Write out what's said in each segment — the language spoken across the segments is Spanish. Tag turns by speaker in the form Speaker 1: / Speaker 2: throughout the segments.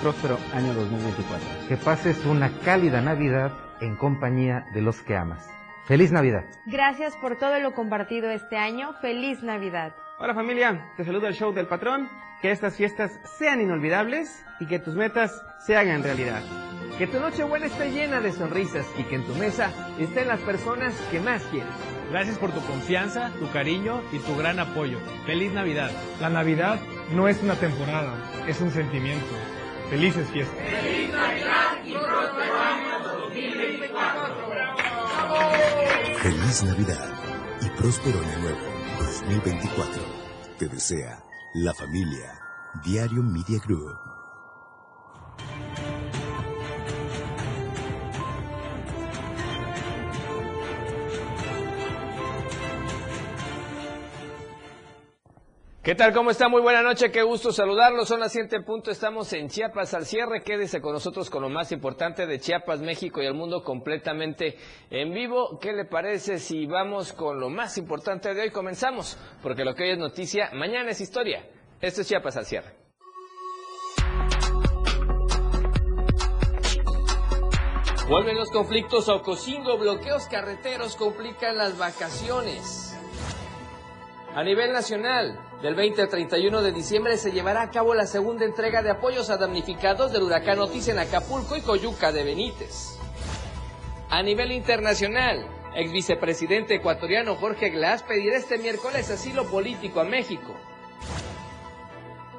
Speaker 1: próspero año 2024. Que pases una cálida Navidad en compañía de los que amas. ¡Feliz Navidad!
Speaker 2: Gracias por todo lo compartido este año. ¡Feliz Navidad!
Speaker 3: Hola familia, te saludo el show del patrón. Que estas fiestas sean inolvidables y que tus metas se hagan realidad. Que tu noche buena esté llena de sonrisas y que en tu mesa estén las personas que más quieres.
Speaker 4: Gracias por tu confianza, tu cariño y tu gran apoyo. Feliz Navidad.
Speaker 5: La Navidad no es una temporada, es un sentimiento. Felices fiestas.
Speaker 6: Feliz Navidad y próspero año 2024.
Speaker 7: Feliz Navidad y próspero año nuevo 2024. Te desea la familia Diario Media Group.
Speaker 8: ¿Qué tal? ¿Cómo está? Muy buena noche, qué gusto saludarlos. Son las 7 punto, estamos en Chiapas al cierre. Quédese con nosotros con lo más importante de Chiapas, México y el mundo completamente en vivo. ¿Qué le parece si vamos con lo más importante de hoy? Comenzamos, porque lo que hoy es noticia, mañana es historia. Esto es Chiapas al cierre. Vuelven los conflictos a Ocosingo, bloqueos carreteros complican las vacaciones. A nivel nacional, del 20 al 31 de diciembre se llevará a cabo la segunda entrega de apoyos a damnificados del huracán Otis en Acapulco y Coyuca de Benítez. A nivel internacional, ex vicepresidente ecuatoriano Jorge Glass pedirá este miércoles asilo político a México.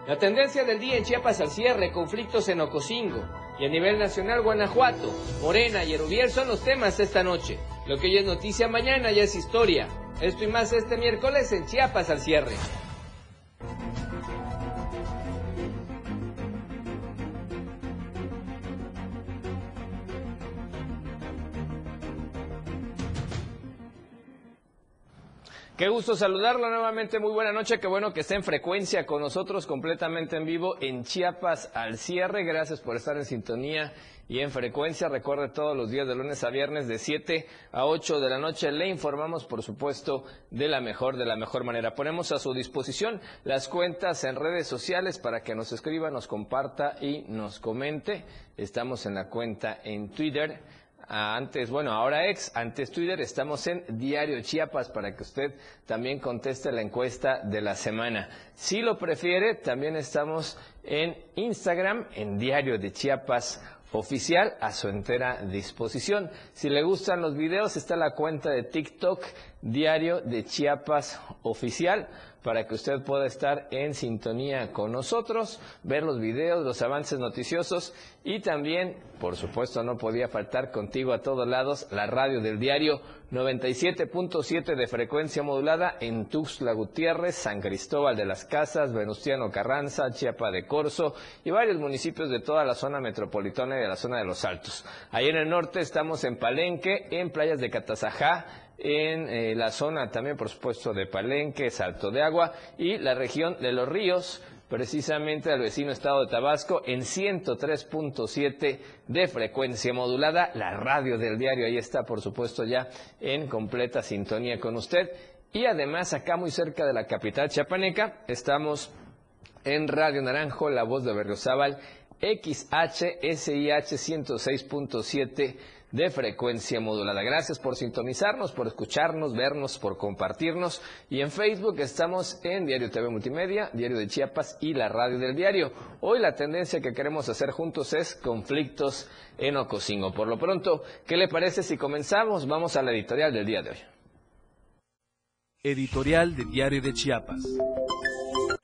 Speaker 8: La tendencia del día en Chiapas al cierre, conflictos en Ocosingo. Y a nivel nacional, Guanajuato, Morena y Erubiel son los temas esta noche. Lo que hoy es noticia, mañana ya es historia. Esto y más este miércoles en Chiapas al cierre. Qué gusto saludarlo nuevamente, muy buena noche, qué bueno que esté en frecuencia con nosotros completamente en vivo en Chiapas al cierre. Gracias por estar en sintonía y en frecuencia. Recuerde todos los días de lunes a viernes de 7 a 8 de la noche. Le informamos, por supuesto, de la mejor, de la mejor manera. Ponemos a su disposición las cuentas en redes sociales para que nos escriba, nos comparta y nos comente. Estamos en la cuenta en Twitter antes, bueno, ahora ex, antes Twitter, estamos en Diario Chiapas para que usted también conteste la encuesta de la semana. Si lo prefiere, también estamos en Instagram, en Diario de Chiapas oficial a su entera disposición. Si le gustan los videos, está la cuenta de TikTok Diario de Chiapas oficial para que usted pueda estar en sintonía con nosotros, ver los videos, los avances noticiosos y también, por supuesto, no podía faltar contigo a todos lados la radio del diario 97.7 de frecuencia modulada en Tuxtla Gutiérrez, San Cristóbal de las Casas, Venustiano Carranza, Chiapa de Corzo y varios municipios de toda la zona metropolitana y de la zona de los Altos. Ahí en el norte estamos en Palenque, en playas de Catazajá, en eh, la zona también, por supuesto, de Palenque, Salto de Agua y la región de los ríos, precisamente al vecino estado de Tabasco, en 103.7 de frecuencia modulada. La radio del diario ahí está, por supuesto, ya en completa sintonía con usted. Y además, acá muy cerca de la capital chiapaneca, estamos en Radio Naranjo, La Voz de Berriozábal, XHSIH 106.7 de frecuencia modulada. Gracias por sintonizarnos, por escucharnos, vernos, por compartirnos. Y en Facebook estamos en Diario TV Multimedia, Diario de Chiapas y la Radio del Diario. Hoy la tendencia que queremos hacer juntos es conflictos en Ocosingo. Por lo pronto, ¿qué le parece si comenzamos? Vamos a la editorial del día de hoy.
Speaker 9: Editorial de Diario de Chiapas.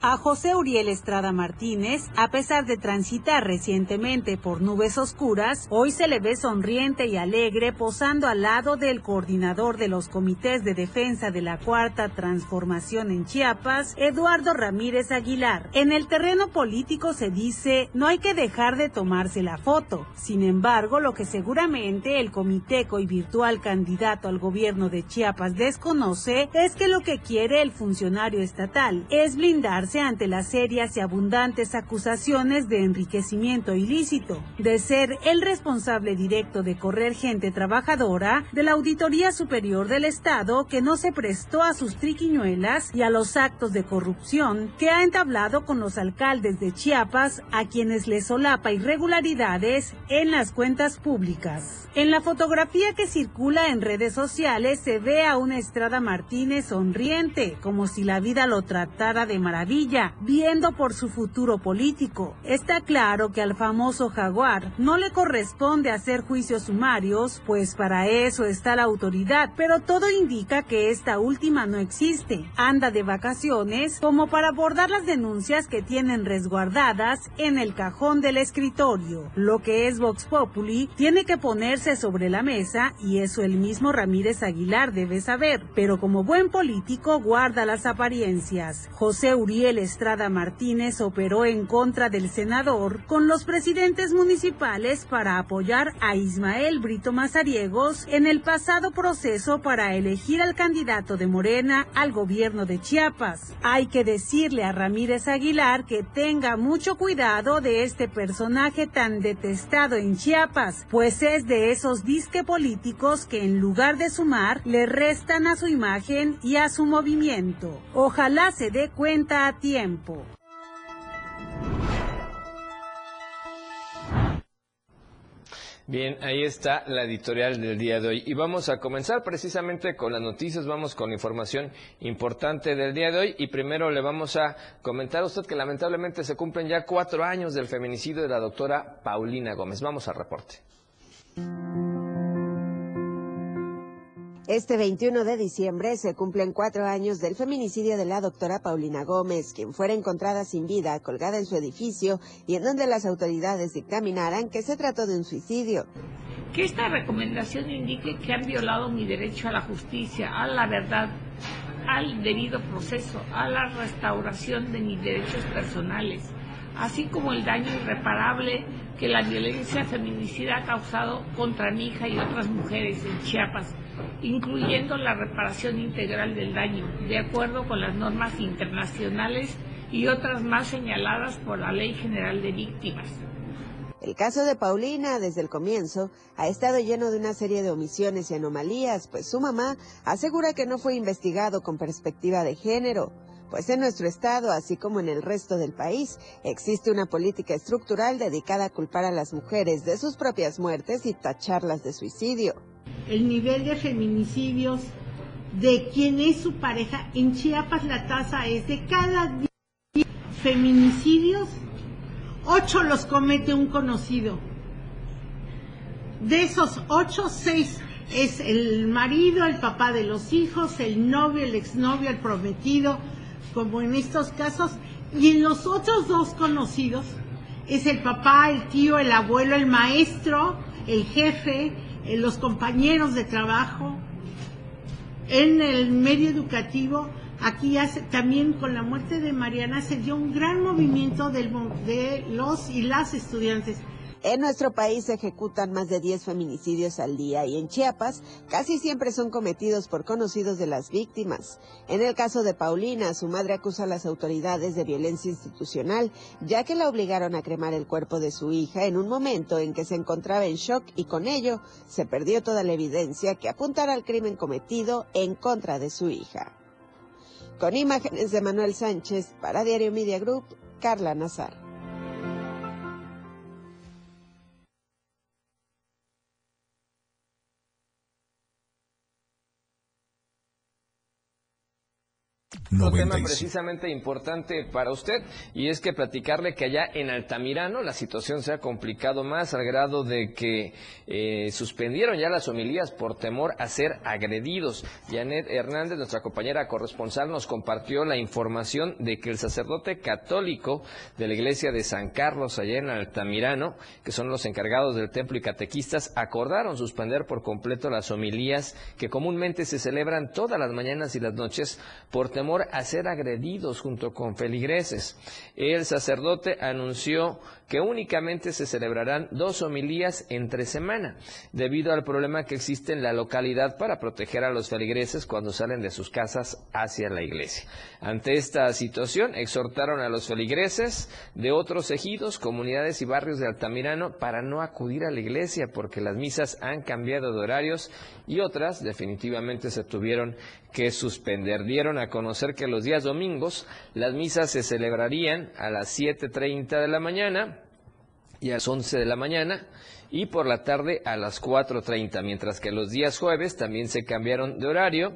Speaker 10: A José Uriel Estrada Martínez, a pesar de transitar recientemente por nubes oscuras, hoy se le ve sonriente y alegre posando al lado del coordinador de los comités de defensa de la Cuarta Transformación en Chiapas, Eduardo Ramírez Aguilar. En el terreno político se dice, no hay que dejar de tomarse la foto. Sin embargo, lo que seguramente el comiteco y virtual candidato al gobierno de Chiapas desconoce es que lo que quiere el funcionario estatal es blindarse ante las serias y abundantes acusaciones de enriquecimiento ilícito, de ser el responsable directo de correr gente trabajadora de la Auditoría Superior del Estado que no se prestó a sus triquiñuelas y a los actos de corrupción que ha entablado con los alcaldes de Chiapas a quienes le solapa irregularidades en las cuentas públicas. En la fotografía que circula en redes sociales se ve a una Estrada Martínez sonriente, como si la vida lo tratara de maravilla, viendo por su futuro político. Está claro que al famoso jaguar no le corresponde hacer juicios sumarios, pues para eso está la autoridad, pero todo indica que esta última no existe. Anda de vacaciones como para abordar las denuncias que tienen resguardadas en el cajón del escritorio. Lo que es Vox Populi tiene que ponerse sobre la mesa y eso el mismo Ramírez Aguilar debe saber, pero como buen político guarda las apariencias. José Uriel Estrada Martínez operó en contra del senador con los presidentes municipales para apoyar a Ismael Brito Mazariegos en el pasado proceso para elegir al candidato de Morena al gobierno de Chiapas. Hay que decirle a Ramírez Aguilar que tenga mucho cuidado de este personaje tan detestado en Chiapas, pues es de esos disque políticos que en lugar de sumar le restan a su imagen y a su movimiento. Ojalá se dé cuenta tiempo.
Speaker 8: Bien, ahí está la editorial del día de hoy. Y vamos a comenzar precisamente con las noticias, vamos con información importante del día de hoy. Y primero le vamos a comentar a usted que lamentablemente se cumplen ya cuatro años del feminicidio de la doctora Paulina Gómez. Vamos al reporte.
Speaker 11: Este 21 de diciembre se cumplen cuatro años del feminicidio de la doctora Paulina Gómez, quien fuera encontrada sin vida, colgada en su edificio y en donde las autoridades dictaminaran que se trató de un suicidio.
Speaker 12: Que esta recomendación indique que han violado mi derecho a la justicia, a la verdad, al debido proceso, a la restauración de mis derechos personales, así como el daño irreparable que la violencia feminicida ha causado contra mi hija y otras mujeres en Chiapas incluyendo la reparación integral del daño, de acuerdo con las normas internacionales y otras más señaladas por la Ley General de Víctimas.
Speaker 11: El caso de Paulina, desde el comienzo, ha estado lleno de una serie de omisiones y anomalías, pues su mamá asegura que no fue investigado con perspectiva de género, pues en nuestro estado, así como en el resto del país, existe una política estructural dedicada a culpar a las mujeres de sus propias muertes y tacharlas de suicidio
Speaker 13: el nivel de feminicidios de quien es su pareja. En Chiapas la tasa es de cada 10 feminicidios, 8 los comete un conocido. De esos 8, 6 es el marido, el papá de los hijos, el novio, el exnovio, el prometido, como en estos casos. Y en los otros dos conocidos es el papá, el tío, el abuelo, el maestro, el jefe, en los compañeros de trabajo, en el medio educativo. Aquí hace, también con la muerte de Mariana se dio un gran movimiento de los y las estudiantes.
Speaker 11: En nuestro país se ejecutan más de 10 feminicidios al día y en Chiapas casi siempre son cometidos por conocidos de las víctimas. En el caso de Paulina, su madre acusa a las autoridades de violencia institucional, ya que la obligaron a cremar el cuerpo de su hija en un momento en que se encontraba en shock y con ello se perdió toda la evidencia que apuntara al crimen cometido en contra de su hija. Con imágenes de Manuel Sánchez para Diario Media Group, Carla Nazar.
Speaker 8: 95. Un tema precisamente importante para usted y es que platicarle que allá en Altamirano la situación se ha complicado más al grado de que eh, suspendieron ya las homilías por temor a ser agredidos. Janet Hernández, nuestra compañera corresponsal, nos compartió la información de que el sacerdote católico de la iglesia de San Carlos allá en Altamirano, que son los encargados del templo y catequistas, acordaron suspender por completo las homilías que comúnmente se celebran todas las mañanas y las noches por temor a ser agredidos junto con feligreses. El sacerdote anunció que únicamente se celebrarán dos homilías entre semana, debido al problema que existe en la localidad para proteger a los feligreses cuando salen de sus casas hacia la iglesia. Ante esta situación, exhortaron a los feligreses de otros ejidos, comunidades y barrios de Altamirano para no acudir a la iglesia porque las misas han cambiado de horarios y otras definitivamente se tuvieron que suspender. Dieron a conocer que los días domingos las misas se celebrarían a las 7.30 de la mañana y a las 11 de la mañana y por la tarde a las 4.30, mientras que los días jueves también se cambiaron de horario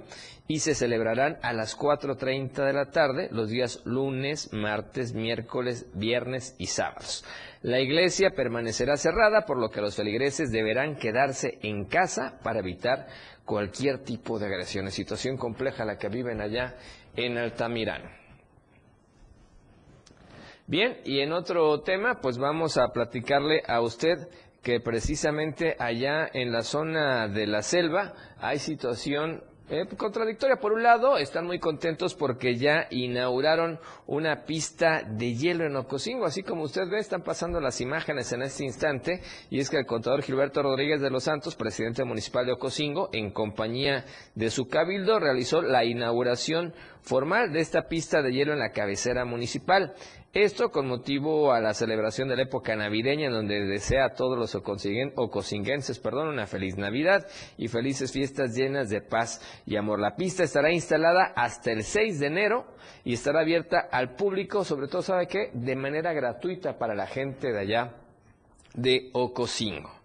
Speaker 8: y se celebrarán a las 4.30 de la tarde los días lunes, martes, miércoles, viernes y sábados. La iglesia permanecerá cerrada, por lo que los feligreses deberán quedarse en casa para evitar cualquier tipo de agresiones. Situación compleja la que viven allá en Altamirano. Bien, y en otro tema, pues vamos a platicarle a usted que precisamente allá en la zona de la selva hay situación eh, contradictoria. Por un lado, están muy contentos porque ya inauguraron una pista de hielo en Ocosingo. Así como usted ve, están pasando las imágenes en este instante. Y es que el contador Gilberto Rodríguez de los Santos, presidente municipal de Ocosingo, en compañía de su cabildo, realizó la inauguración formal de esta pista de hielo en la cabecera municipal. Esto con motivo a la celebración de la época navideña, en donde desea a todos los ocosinguenses perdón, una feliz Navidad y felices fiestas llenas de paz y amor. La pista estará instalada hasta el 6 de enero y estará abierta al público, sobre todo, ¿sabe qué? De manera gratuita para la gente de allá de Ocosingo.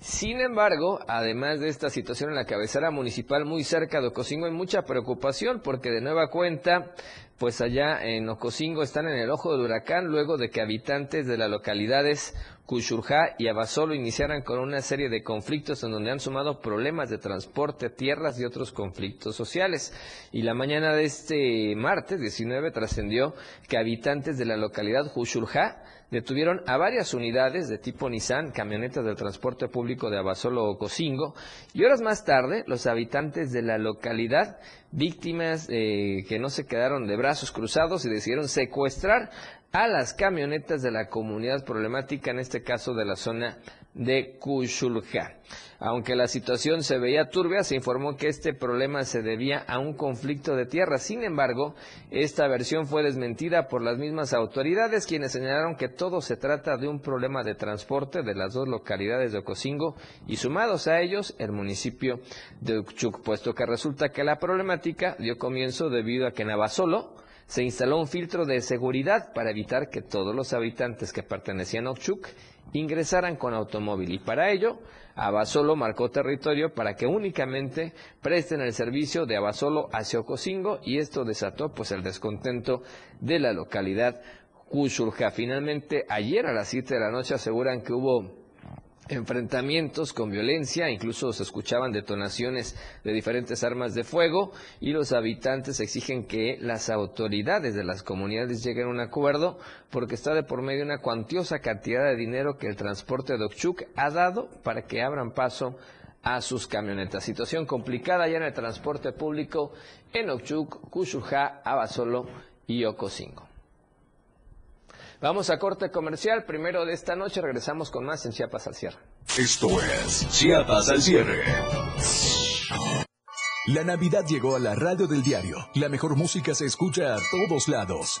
Speaker 8: Sin embargo, además de esta situación en la cabecera municipal muy cerca de Ocosingo, hay mucha preocupación porque de nueva cuenta pues allá en Ocosingo están en el ojo del huracán luego de que habitantes de las localidades Cuchurjá y Abasolo iniciaran con una serie de conflictos en donde han sumado problemas de transporte, tierras y otros conflictos sociales. Y la mañana de este martes 19 trascendió que habitantes de la localidad Cuchurjá detuvieron a varias unidades de tipo Nissan, camionetas del transporte público de Abasolo o Cocingo, y horas más tarde los habitantes de la localidad, víctimas eh, que no se quedaron de brazos cruzados y decidieron secuestrar a las camionetas de la comunidad problemática, en este caso de la zona de Cuchulca. Aunque la situación se veía turbia, se informó que este problema se debía a un conflicto de tierra. Sin embargo, esta versión fue desmentida por las mismas autoridades, quienes señalaron que todo se trata de un problema de transporte de las dos localidades de Ocosingo y sumados a ellos el municipio de Uchuc, puesto que resulta que la problemática dio comienzo debido a que en Abasolo, se instaló un filtro de seguridad para evitar que todos los habitantes que pertenecían a Ochuc ingresaran con automóvil y para ello Abasolo marcó territorio para que únicamente presten el servicio de Abasolo hacia Ocosingo y esto desató pues el descontento de la localidad Cuchurja. Finalmente ayer a las 7 de la noche aseguran que hubo enfrentamientos con violencia, incluso se escuchaban detonaciones de diferentes armas de fuego y los habitantes exigen que las autoridades de las comunidades lleguen a un acuerdo porque está de por medio una cuantiosa cantidad de dinero que el transporte de Okchuk ha dado para que abran paso a sus camionetas. Situación complicada ya en el transporte público en Okchuk, Kushurja, Abasolo y Ocosingo. Vamos a corte comercial. Primero de esta noche regresamos con más en Chiapas al cierre.
Speaker 7: Esto es Chiapas al cierre. La Navidad llegó a la radio del diario. La mejor música se escucha a todos lados.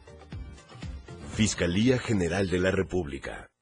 Speaker 7: Fiscalía General de la República.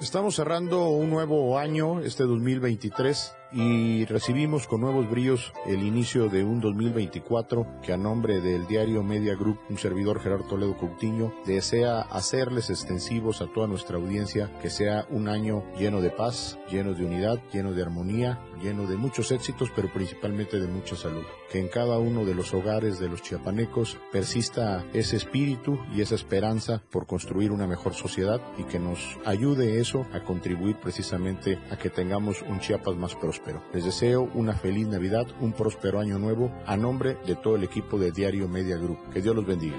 Speaker 14: Estamos cerrando un nuevo año, este 2023, y recibimos con nuevos bríos el inicio de un 2024 que a nombre del diario Media Group, un servidor Gerardo Toledo Coutinho, desea hacerles extensivos a toda nuestra audiencia que sea un año lleno de paz, lleno de unidad, lleno de armonía, lleno de muchos éxitos, pero principalmente de mucha salud. Que en cada uno de los hogares de los chiapanecos persista ese espíritu y esa esperanza por construir una mejor sociedad y que nos ayude eso a contribuir precisamente a que tengamos un Chiapas más próspero. Les deseo una feliz Navidad, un próspero año nuevo a nombre de todo el equipo de Diario Media Group. Que Dios los bendiga.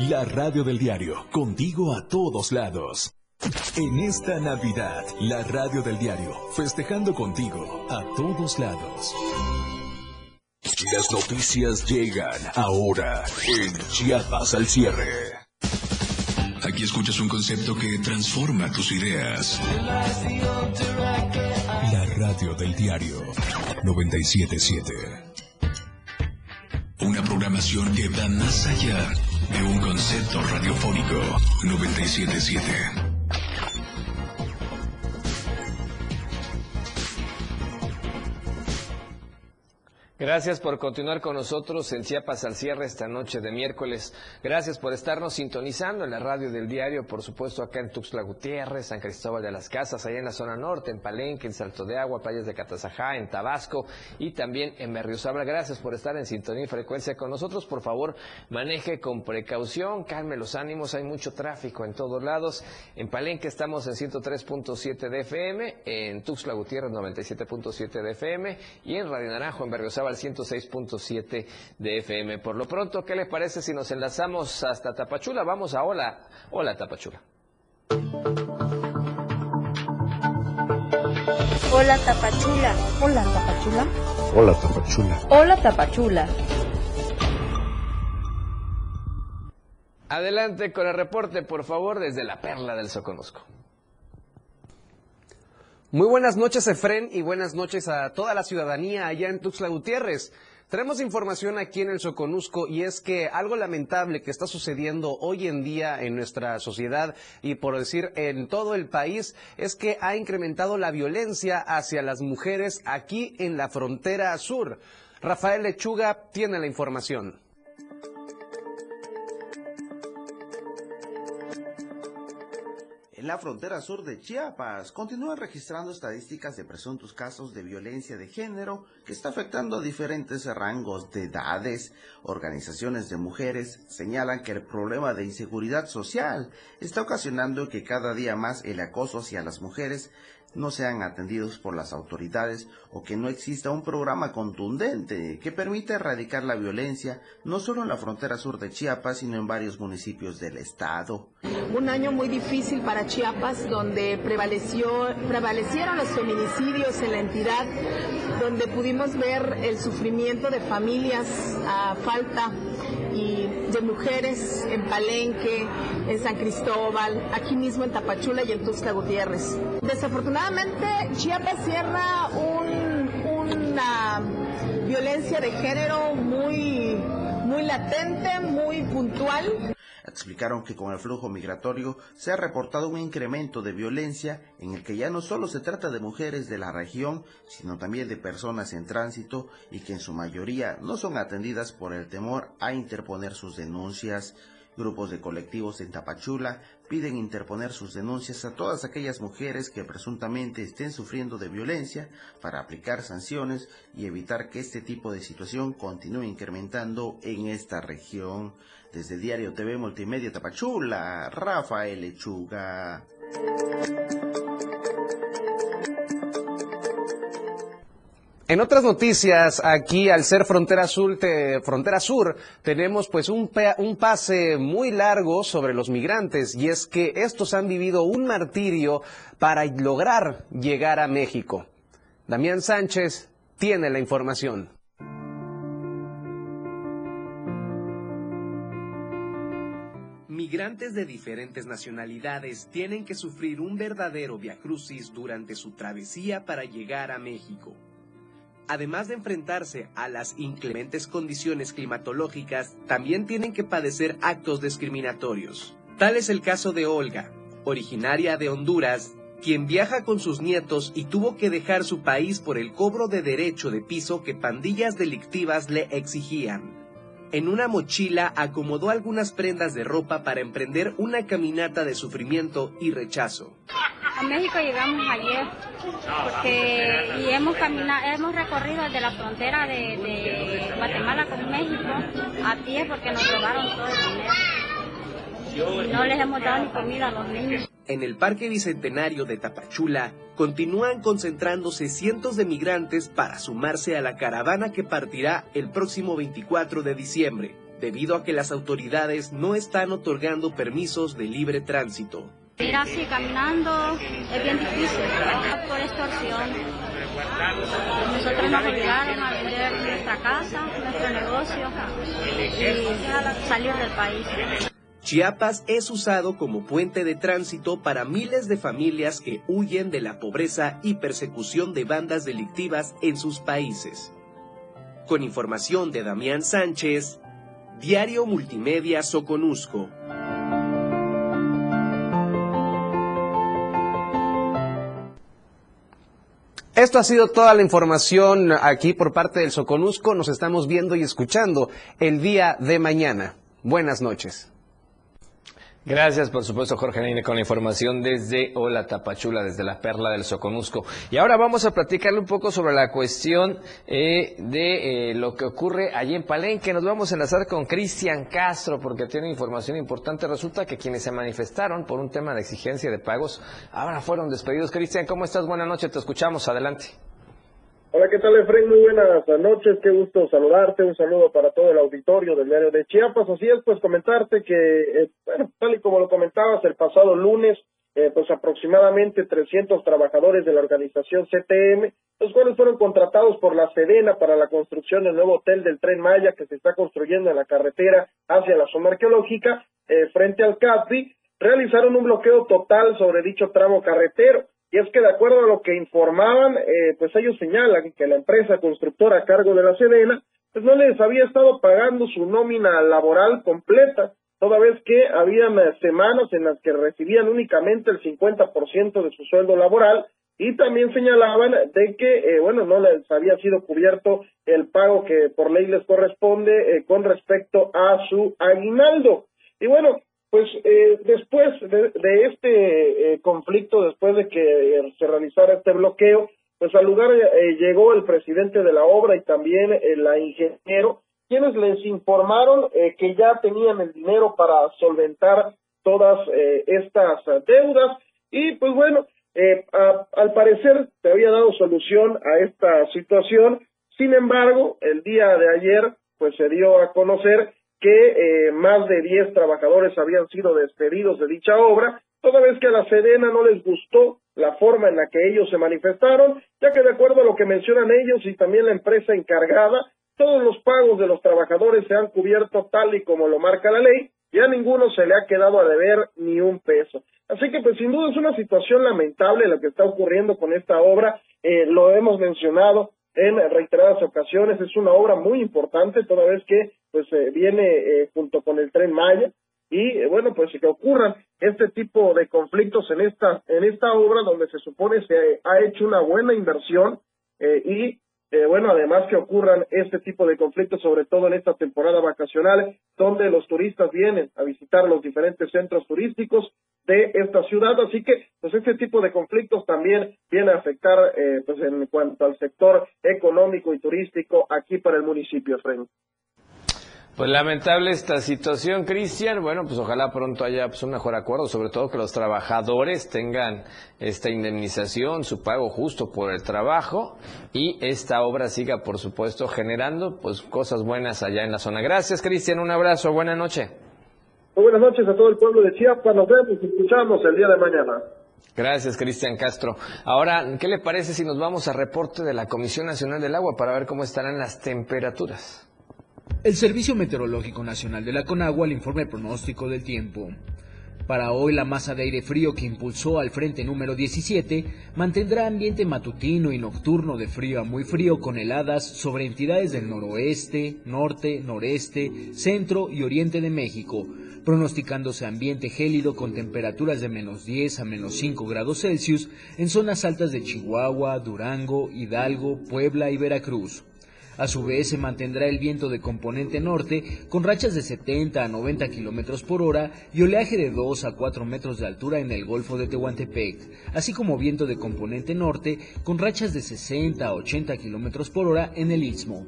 Speaker 9: La radio del diario, contigo a todos lados. En esta Navidad, la radio del diario, festejando contigo a todos lados. Las noticias llegan ahora en Chiapas al cierre. Aquí escuchas un concepto que transforma tus ideas. La radio del diario 977. Una programación que va más allá de un concepto radiofónico 977.
Speaker 8: Gracias por continuar con nosotros en Chiapas al cierre esta noche de miércoles. Gracias por estarnos sintonizando en la radio del diario, por supuesto acá en Tuxtla Gutiérrez, San Cristóbal de las Casas, allá en la zona norte, en Palenque, en Salto de Agua, Playas de Catazajá, en Tabasco y también en Berriosabra. Gracias por estar en sintonía y frecuencia con nosotros. Por favor, maneje con precaución, calme los ánimos, hay mucho tráfico en todos lados. En Palenque estamos en 103.7 de FM, en Tuxtla Gutiérrez 97.7 de FM y en Radio Naranjo en Al 106.7 de FM. Por lo pronto, ¿qué les parece si nos enlazamos hasta Tapachula? Vamos a Hola, Hola Tapachula.
Speaker 15: Hola Tapachula. Hola Tapachula.
Speaker 14: Hola Tapachula.
Speaker 15: Hola Tapachula.
Speaker 8: Adelante con el reporte, por favor, desde la perla del Soconusco.
Speaker 3: Muy buenas noches, Efren, y buenas noches a toda la ciudadanía allá en Tuxtla Gutiérrez. Tenemos información aquí en el Soconusco y es que algo lamentable que está sucediendo hoy en día en nuestra sociedad y por decir en todo el país es que ha incrementado la violencia hacia las mujeres aquí en la frontera sur. Rafael Lechuga tiene la información.
Speaker 16: En la frontera sur de Chiapas continúan registrando estadísticas de presuntos casos de violencia de género que está afectando a diferentes rangos de edades. Organizaciones de mujeres señalan que el problema de inseguridad social está ocasionando que cada día más el acoso hacia las mujeres no sean atendidos por las autoridades o que no exista un programa contundente que permita erradicar la violencia no solo en la frontera sur de Chiapas, sino en varios municipios del estado.
Speaker 17: Un año muy difícil para Chiapas, donde prevaleció, prevalecieron los feminicidios en la entidad, donde pudimos ver el sufrimiento de familias a falta y de mujeres en Palenque, en San Cristóbal, aquí mismo en Tapachula y en Tuxtla Gutiérrez. Desafortunadamente, Chiapas cierra una violencia de género muy, muy latente, muy puntual.
Speaker 16: Explicaron que con el flujo migratorio se ha reportado un incremento de violencia en el que ya no solo se trata de mujeres de la región, sino también de personas en tránsito y que en su mayoría no son atendidas por el temor a interponer sus denuncias. Grupos de colectivos en Tapachula piden interponer sus denuncias a todas aquellas mujeres que presuntamente estén sufriendo de violencia para aplicar sanciones y evitar que este tipo de situación continúe incrementando en esta región. Desde Diario TV Multimedia Tapachula, Rafael Lechuga.
Speaker 18: En otras noticias, aquí al ser frontera sur, frontera sur tenemos pues un, un pase muy largo sobre los migrantes y es que estos han vivido un martirio para lograr llegar a México. Damián Sánchez tiene la información.
Speaker 19: Migrantes de diferentes nacionalidades tienen que sufrir un verdadero viacrucis durante su travesía para llegar a México. Además de enfrentarse a las inclementes condiciones climatológicas, también tienen que padecer actos discriminatorios. Tal es el caso de Olga, originaria de Honduras, quien viaja con sus nietos y tuvo que dejar su país por el cobro de derecho de piso que pandillas delictivas le exigían. En una mochila acomodó algunas prendas de ropa para emprender una caminata de sufrimiento y rechazo.
Speaker 20: A México llegamos ayer porque y hemos caminado, hemos recorrido desde la frontera de, de Guatemala con México a pie porque nos robaron todo el dinero. No les hemos dado ni comida a los niños.
Speaker 19: En el Parque Bicentenario de Tapachula continúan concentrándose cientos de migrantes para sumarse a la caravana que partirá el próximo 24 de diciembre, debido a que las autoridades no están otorgando permisos de libre tránsito.
Speaker 20: Ir así caminando es bien difícil por extorsión. Nosotros nos obligaron a vender nuestra casa, nuestro negocio y salir del país.
Speaker 19: Chiapas es usado como puente de tránsito para miles de familias que huyen de la pobreza y persecución de bandas delictivas en sus países. Con información de Damián Sánchez, Diario Multimedia Soconusco.
Speaker 18: Esto ha sido toda la información aquí por parte del Soconusco. Nos estamos viendo y escuchando el día de mañana. Buenas noches.
Speaker 8: Gracias, por supuesto, Jorge Neine, con la información desde Hola Tapachula, desde la Perla del Soconusco. Y ahora vamos a platicarle un poco sobre la cuestión eh, de eh, lo que ocurre allí en Palenque. Nos vamos a enlazar con Cristian Castro porque tiene información importante. Resulta que quienes se manifestaron por un tema de exigencia de pagos ahora fueron despedidos. Cristian, ¿cómo estás? Buenas noches, te escuchamos. Adelante.
Speaker 21: Hola, ¿qué tal, Efraín? Muy buenas noches, qué gusto saludarte, un saludo para todo el auditorio del diario de Chiapas. Así es, pues comentarte que, eh, bueno, tal y como lo comentabas, el pasado lunes, eh, pues aproximadamente 300 trabajadores de la organización CTM, los cuales fueron contratados por la Sedena para la construcción del nuevo hotel del Tren Maya que se está construyendo en la carretera hacia la zona arqueológica, eh, frente al CAPI, realizaron un bloqueo total sobre dicho tramo carretero. Y es que de acuerdo a lo que informaban, eh, pues ellos señalan que la empresa constructora a cargo de la Sedena, pues no les había estado pagando su nómina laboral completa, toda vez que habían eh, semanas en las que recibían únicamente el 50% de su sueldo laboral y también señalaban de que, eh, bueno, no les había sido cubierto el pago que por ley les corresponde con respecto a su aguinaldo. Y bueno, pues eh, después de, este eh, conflicto, después de que eh, se realizara este bloqueo, pues al lugar llegó el presidente de la obra y también la ingeniero, quienes les informaron que ya tenían el dinero para solventar todas estas deudas. Y pues bueno, al parecer se había dado solución a esta situación, sin embargo, el día de ayer pues se dio a conocer que eh, más de 10 trabajadores habían sido despedidos de dicha obra, toda vez que a la Sedena no les gustó la forma en la que ellos se manifestaron, ya que de acuerdo a lo que mencionan ellos y también la empresa encargada, todos los pagos de los trabajadores se han cubierto tal y como lo marca la ley, y a ninguno se le ha quedado a deber ni un peso. Así que, pues, sin duda es una situación lamentable lo que está ocurriendo con esta obra, eh, lo hemos mencionado, en reiteradas ocasiones. Es una obra muy importante, toda vez que pues eh, viene eh, junto con el tren Maya y eh, bueno pues que ocurran este tipo de conflictos en esta en esta obra donde se supone se ha hecho una buena inversión y eh, bueno, además que ocurran este tipo de conflictos, sobre todo en esta temporada vacacional, donde los turistas vienen a visitar los diferentes centros turísticos de esta ciudad, así que pues este tipo de conflictos también viene a afectar eh, pues en cuanto al sector económico y turístico aquí para el municipio, Fren.
Speaker 8: Pues lamentable esta situación, Cristian. Bueno, pues ojalá pronto haya pues, un mejor acuerdo, sobre todo que los trabajadores tengan esta indemnización, su pago justo por el trabajo y esta obra siga, por supuesto, generando pues cosas buenas allá en la zona. Gracias, Cristian. Un abrazo. Buenas noches.
Speaker 21: Muy buenas noches a todo el pueblo de Chiapas. Nos vemos y escuchamos el día de mañana.
Speaker 8: Gracias, Cristian Castro. Ahora, ¿qué le parece si nos vamos a reporte de la Comisión Nacional del Agua para ver cómo estarán las temperaturas?
Speaker 22: El Servicio Meteorológico Nacional de la Conagua le informa el pronóstico del tiempo. Para hoy la masa de aire frío que impulsó al frente número 17 mantendrá ambiente matutino y nocturno de frío a muy frío con heladas sobre entidades del noroeste, norte, noreste, centro y oriente de México, pronosticándose ambiente gélido con temperaturas de menos 10 a menos 5 grados Celsius en zonas altas de Chihuahua, Durango, Hidalgo, Puebla y Veracruz. A su vez, se mantendrá el viento de componente norte con rachas de 70 a 90 kilómetros por hora y oleaje de 2 a 4 metros de altura en el Golfo de Tehuantepec, así como viento de componente norte con rachas de 60 a 80 kilómetros por hora en el Istmo.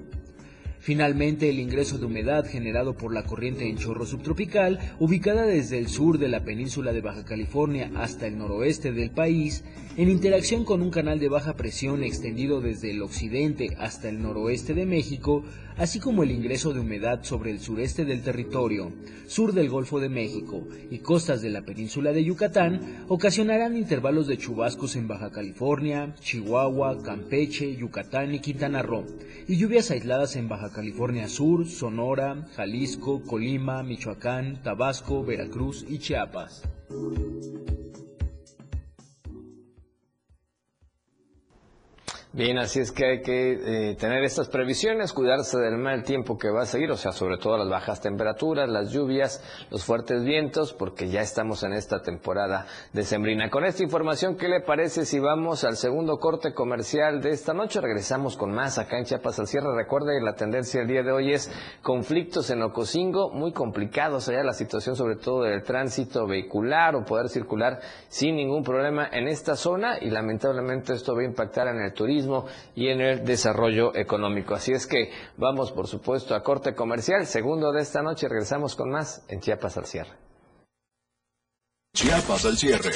Speaker 22: Finalmente, el ingreso de humedad generado por la corriente en chorro subtropical, ubicada desde el sur de la península de Baja California hasta el noroeste del país, en interacción con un canal de baja presión extendido desde el occidente hasta el noroeste de México, así como el ingreso de humedad sobre el sureste del territorio, sur del Golfo de México y costas de la península de Yucatán, ocasionarán intervalos de chubascos en Baja California, Chihuahua, Campeche, Yucatán y Quintana Roo, y lluvias aisladas en Baja California Sur, Sonora, Jalisco, Colima, Michoacán, Tabasco, Veracruz y Chiapas.
Speaker 8: Bien, así es que hay que eh, tener estas previsiones, cuidarse del mal tiempo que va a seguir, o sea, sobre todo las bajas temperaturas, las lluvias, los fuertes vientos, porque ya estamos en esta temporada decembrina. Con esta información, ¿qué le parece si vamos al segundo corte comercial de esta noche? Regresamos con más acá en Chiapas al cierre. Recuerde, la tendencia el día de hoy es conflictos en Ocosingo, muy complicados allá la situación, sobre todo del tránsito vehicular o poder circular sin ningún problema en esta zona y lamentablemente esto va a impactar en el turismo y en el desarrollo económico. Así es que vamos, por supuesto, a corte comercial. Segundo de esta noche, regresamos con más en Chiapas al cierre.
Speaker 9: Chiapas al cierre.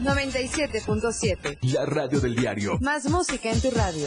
Speaker 23: 97.7.
Speaker 9: La radio del diario.
Speaker 23: Más música en tu radio.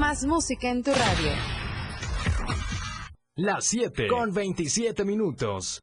Speaker 23: Más música en tu radio.
Speaker 9: Las 7 con 27 minutos.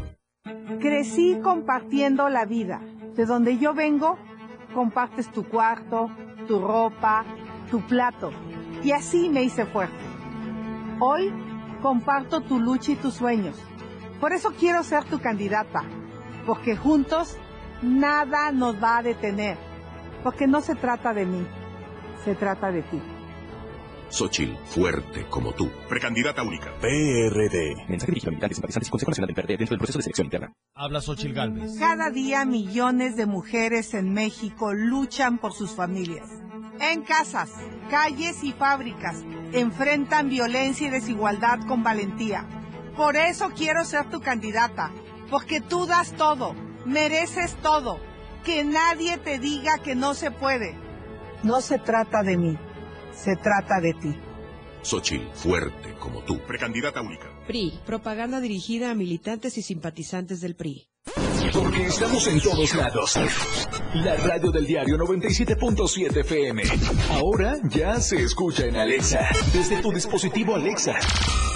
Speaker 24: Crecí compartiendo la vida. De donde yo vengo, compartes tu cuarto, tu ropa, tu plato. Y así me hice fuerte. Hoy comparto tu lucha y tus sueños. Por eso quiero ser tu candidata. Porque juntos nada nos va a detener. Porque no se trata de mí, se trata de ti.
Speaker 7: Xochitl, fuerte como tú.
Speaker 9: Precandidata única.
Speaker 7: PRD.
Speaker 25: Mensaje dirigido a militantes, simpatizantes y Consejo Nacional del PRD dentro del proceso de selección interna.
Speaker 5: Habla Xochitl Galvez.
Speaker 24: Cada día millones de mujeres en México luchan por sus familias. En casas, calles y fábricas enfrentan violencia y desigualdad con valentía. Por eso quiero ser tu candidata, porque tú das todo, mereces todo. Que nadie te diga que no se puede. No se trata de mí, se trata de ti.
Speaker 7: Xochitl, fuerte como tú.
Speaker 9: Precandidata única.
Speaker 26: PRI, propaganda dirigida a militantes y simpatizantes del PRI.
Speaker 9: Porque estamos en todos lados. La radio del diario 97.7 FM. Ahora ya se escucha en Alexa. Desde tu dispositivo Alexa.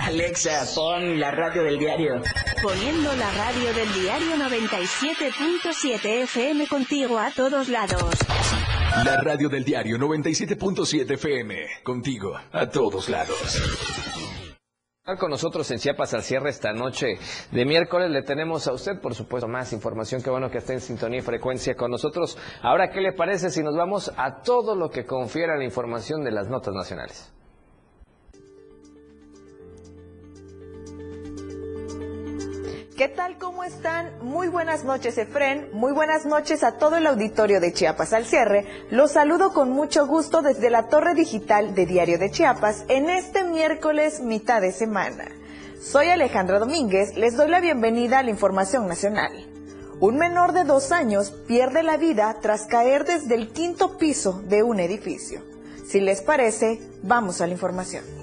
Speaker 27: Alexa, pon la radio del diario.
Speaker 28: Poniendo la radio del diario 97.7 FM contigo a todos lados.
Speaker 9: La radio del diario 97.7 FM. Contigo a todos lados.
Speaker 8: Con nosotros en Chiapas al cierre esta noche de miércoles le tenemos a usted, por supuesto, más información. Qué bueno que esté en sintonía y frecuencia con nosotros. Ahora, ¿qué le parece si nos vamos a todo lo que confiere la información de las notas nacionales?
Speaker 29: ¿Qué tal? ¿Cómo están? Muy buenas noches, Efren. Muy buenas noches a todo el auditorio de Chiapas al cierre. Los saludo con mucho gusto desde la torre digital de Diario de Chiapas en este miércoles mitad de semana. Soy Alejandra Domínguez, les doy la bienvenida a la información nacional. Un menor de dos años pierde la vida tras caer desde el quinto piso de un edificio. Si les parece, vamos a la información.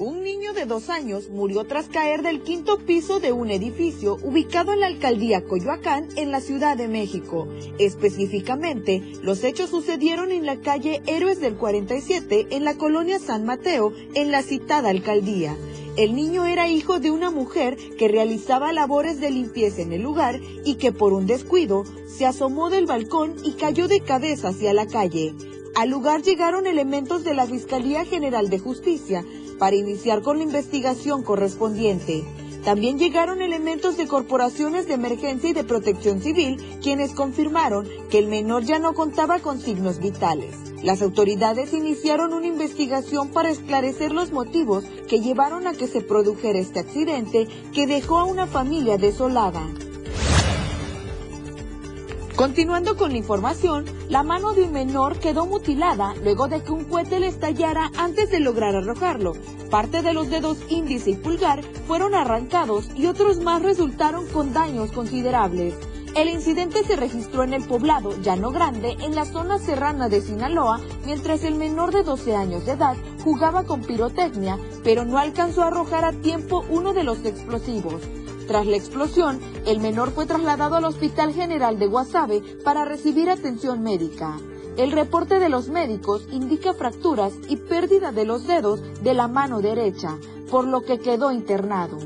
Speaker 29: Un niño de dos años murió tras caer del quinto piso de un edificio ubicado en la alcaldía Coyoacán, en la Ciudad de México. Específicamente, los hechos sucedieron en la calle Héroes del 47, en la colonia San Mateo, en la citada alcaldía. El niño era hijo de una mujer que realizaba labores de limpieza en el lugar y que por un descuido se asomó del balcón y cayó de cabeza hacia la calle. Al lugar llegaron elementos de la Fiscalía General de Justicia, para iniciar con la investigación correspondiente. También llegaron elementos de corporaciones de emergencia y de protección civil, quienes confirmaron que el menor ya no contaba con signos vitales. Las autoridades iniciaron una investigación para esclarecer los motivos que llevaron a que se produjera este accidente que dejó a una familia desolada. Continuando con la información, la mano de un menor quedó mutilada luego de que un cohete le estallara antes de lograr arrojarlo. Parte de los dedos índice y pulgar fueron arrancados y otros más resultaron con daños considerables. El incidente se registró en el poblado Llano Grande, en la zona serrana de Sinaloa, mientras el menor de 12 años de edad jugaba con pirotecnia, pero no alcanzó a arrojar a tiempo uno de los explosivos. Tras la explosión, el menor fue trasladado al Hospital General de Guasave para recibir atención médica. El reporte de los médicos indica fracturas y pérdida de los dedos de la mano derecha, por lo que quedó internado.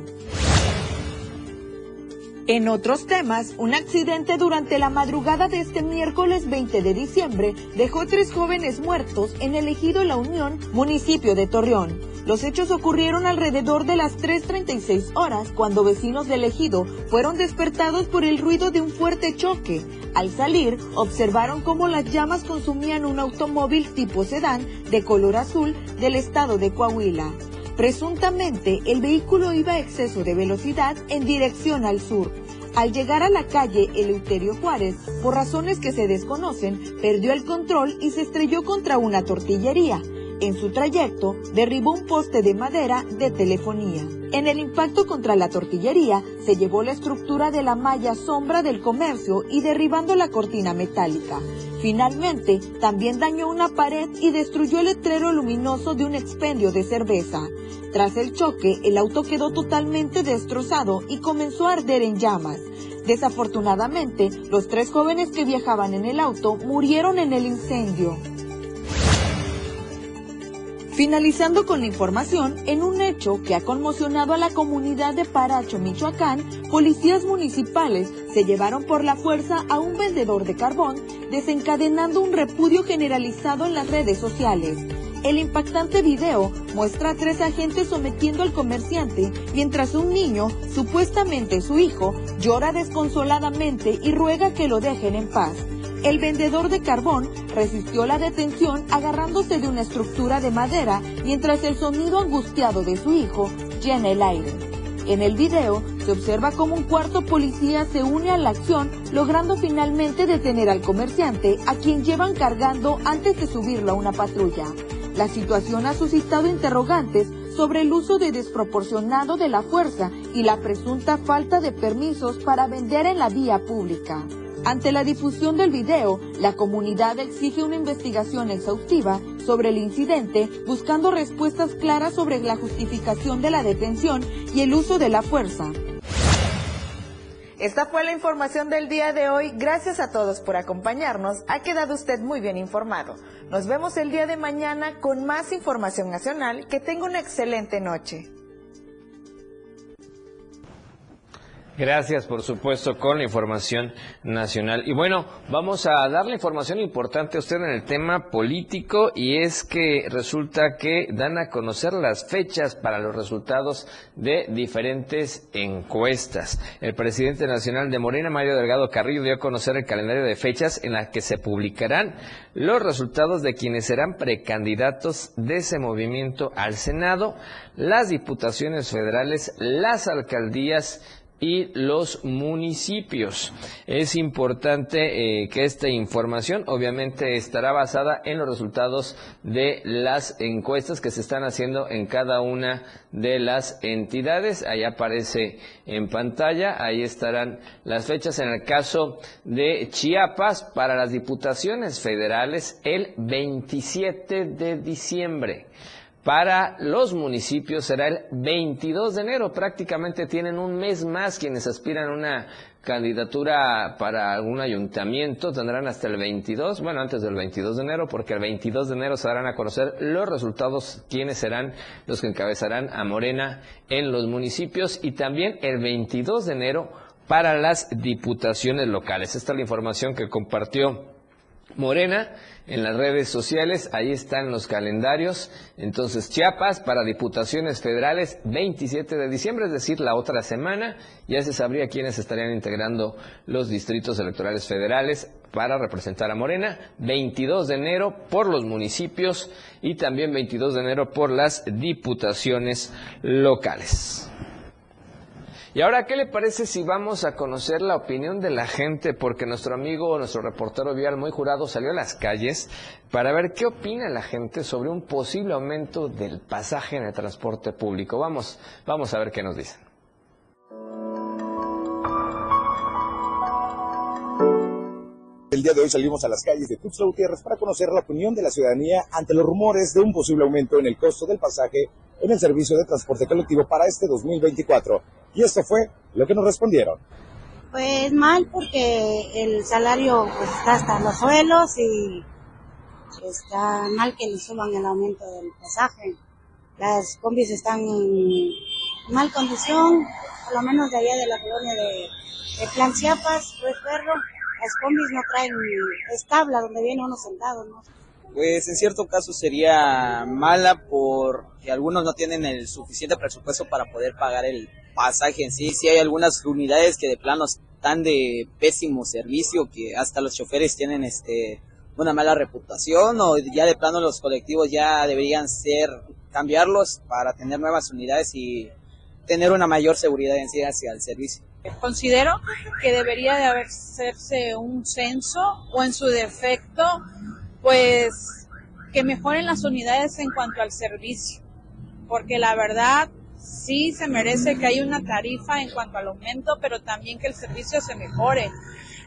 Speaker 29: En otros temas, un accidente durante la madrugada de este miércoles 20 de diciembre dejó tres jóvenes muertos en el ejido La Unión, municipio de Torreón. Los hechos ocurrieron alrededor de las 3.36 horas cuando vecinos del ejido fueron despertados por el ruido de un fuerte choque. Al salir, observaron cómo las llamas consumían un automóvil tipo sedán de color azul del estado de Coahuila. Presuntamente, el vehículo iba a exceso de velocidad en dirección al sur. Al llegar a la calle Eleuterio Juárez, por razones que se desconocen, perdió el control y se estrelló contra una tortillería. En su trayecto, derribó un poste de madera de telefonía. En el impacto contra la tortillería, se llevó la estructura de la malla sombra del comercio y derribando la cortina metálica. Finalmente, también dañó una pared y destruyó el letrero luminoso de un expendio de cerveza. Tras el choque, el auto quedó totalmente destrozado y comenzó a arder en llamas. Desafortunadamente, los tres jóvenes que viajaban en el auto murieron en el incendio. Finalizando con la información, en un hecho que ha conmocionado a la comunidad de Paracho, Michoacán, policías municipales se llevaron por la fuerza a un vendedor de carbón, desencadenando un repudio generalizado en las redes sociales. El impactante video muestra a tres agentes sometiendo al comerciante mientras un niño, supuestamente su hijo, llora desconsoladamente y ruega que lo dejen en paz. El vendedor de carbón resistió la detención agarrándose de una estructura de madera mientras el sonido angustiado de su hijo llena el aire. En el video se observa cómo un cuarto policía se une a la acción logrando finalmente detener al comerciante a quien llevan cargando antes de subirlo a una patrulla. La situación ha suscitado interrogantes sobre el uso de desproporcionado de la fuerza y la presunta falta de permisos para vender en la vía pública. Ante la difusión del video, la comunidad exige una investigación exhaustiva sobre el incidente, buscando respuestas claras sobre la justificación de la detención y el uso de la fuerza.
Speaker 23: Esta fue la información del día de hoy. Gracias a todos por acompañarnos. Ha quedado usted muy bien informado. Nos vemos el día de mañana con más información nacional. Que tenga una excelente noche.
Speaker 8: Gracias, por supuesto, con la información nacional. Y bueno, vamos a darle información importante a usted en el tema político y es que resulta que dan a conocer las fechas para los resultados de diferentes encuestas. El presidente nacional de Morena, Mario Delgado Carrillo, dio a conocer el calendario de fechas en las que se publicarán los resultados de quienes serán precandidatos de ese movimiento al Senado, las diputaciones federales, las alcaldías, y los municipios. Es importante eh, que esta información obviamente estará basada en los resultados de las encuestas que se están haciendo en cada una de las entidades. Ahí aparece en pantalla, ahí estarán las fechas en el caso de Chiapas para las diputaciones federales el 27 de diciembre. Para los municipios será el 22 de enero. Prácticamente tienen un mes más quienes aspiran a una candidatura para algún ayuntamiento. Tendrán hasta el 22, bueno, antes del 22 de enero, porque el 22 de enero se darán a conocer los resultados, quiénes serán los que encabezarán a Morena en los municipios. Y también el 22 de enero para las diputaciones locales. Esta es la información que compartió Morena en las redes sociales, ahí están los calendarios. Entonces, Chiapas para diputaciones federales 27 de diciembre, es decir, la otra semana, ya se sabría quiénes estarían integrando los distritos electorales federales para representar a Morena, 22 de enero por los municipios y también 22 de enero por las diputaciones locales. Y ahora, ¿qué le parece si vamos a conocer la opinión de la gente? Porque nuestro amigo, nuestro reportero vial muy jurado salió a las calles para ver qué opina la gente sobre un posible aumento del pasaje en el transporte público. Vamos, vamos a ver qué nos dicen.
Speaker 30: El día de hoy salimos a las calles de Tuxtla Gutiérrez para conocer la opinión de la ciudadanía ante los rumores de un posible aumento en el costo del pasaje en el servicio de transporte colectivo para este 2024. Y esto fue lo que nos respondieron.
Speaker 31: Pues mal porque el salario pues, está hasta los suelos y está mal que le suban el aumento del pasaje. Las combis están en mal condición, por lo menos de allá de la colonia de, de Plan Chiapas, perro, las combis no traen establa donde viene uno sentado, ¿no?
Speaker 32: Pues en cierto caso sería mala porque algunos no tienen el suficiente presupuesto para poder pagar el pasaje en sí. Sí hay algunas unidades que de plano están de pésimo servicio, que hasta los choferes tienen este una mala reputación o ya de plano los colectivos ya deberían ser cambiarlos para tener nuevas unidades y tener una mayor seguridad en sí hacia el servicio.
Speaker 33: Considero que debería de hacerse un censo o en su defecto pues que mejoren las unidades en cuanto al servicio, porque la verdad sí se merece que haya una tarifa en cuanto al aumento, pero también que el servicio se mejore,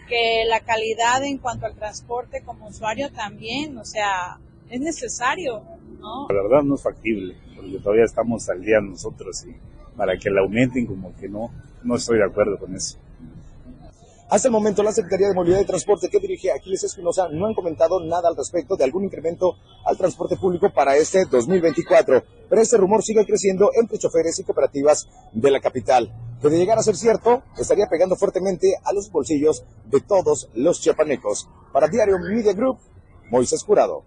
Speaker 33: que la calidad en cuanto al transporte como usuario también, o sea, es necesario, ¿no?
Speaker 34: La verdad no es factible, porque todavía estamos al día nosotros y para que la aumenten como que no, no estoy de acuerdo con eso.
Speaker 30: Hasta el momento, la Secretaría de Movilidad y Transporte que dirige Aquiles Espinosa no han comentado nada al respecto de algún incremento al transporte público para este 2024. Pero este rumor sigue creciendo entre choferes y cooperativas de la capital, que de llegar a ser cierto, estaría pegando fuertemente a los bolsillos de todos los chiapanecos. Para Diario Media Group, Moisés Curado.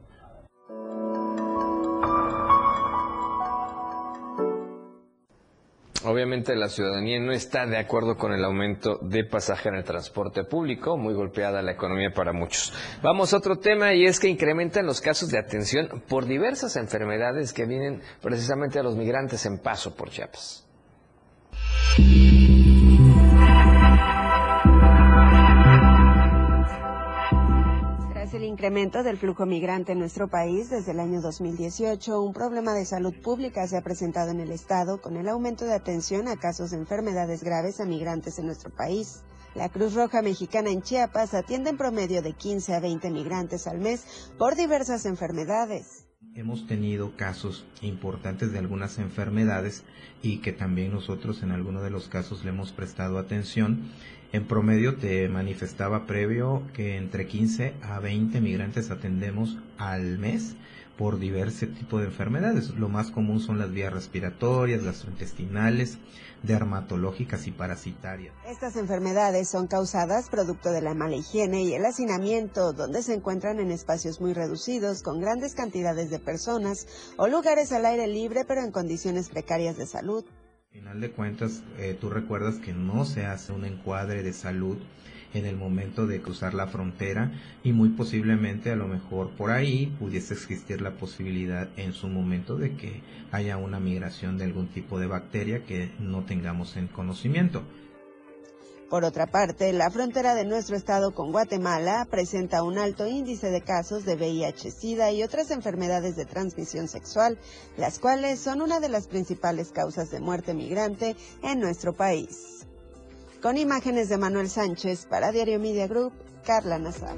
Speaker 8: Obviamente la ciudadanía no está de acuerdo con el aumento de pasaje en el transporte público, muy golpeada la economía para muchos. Vamos a otro tema y es que incrementan los casos de atención por diversas enfermedades que vienen precisamente a los migrantes en paso por Chiapas.
Speaker 11: Incremento del flujo migrante en nuestro país desde el año 2018, un problema de salud pública se ha presentado en el Estado con el aumento de atención a casos de enfermedades graves a migrantes en nuestro país. La Cruz Roja Mexicana en Chiapas atiende en promedio de 15 a 20 migrantes al mes por diversas enfermedades.
Speaker 35: Hemos tenido casos importantes de algunas enfermedades y que también nosotros en algunos de los casos le hemos prestado atención. En promedio te manifestaba previo que entre 15 a 20 migrantes atendemos al mes por diversos tipos de enfermedades. Lo más común son las vías respiratorias, gastrointestinales, dermatológicas y parasitarias.
Speaker 11: Estas enfermedades son causadas producto de la mala higiene y el hacinamiento, donde se encuentran en espacios muy reducidos, con grandes cantidades de personas o lugares al aire libre, pero en condiciones precarias de salud.
Speaker 35: Al final de cuentas, eh, tú recuerdas que no se hace un encuadre de salud en el momento de cruzar la frontera y muy posiblemente a lo mejor por ahí pudiese existir la posibilidad en su momento de que haya una migración de algún tipo de bacteria que no tengamos en conocimiento.
Speaker 11: Por otra parte, la frontera de nuestro estado con Guatemala presenta un alto índice de casos de VIH-Sida y otras enfermedades de transmisión sexual, las cuales son una de las principales causas de muerte migrante en nuestro país. Con imágenes de Manuel Sánchez para Diario Media Group, Carla Nazar.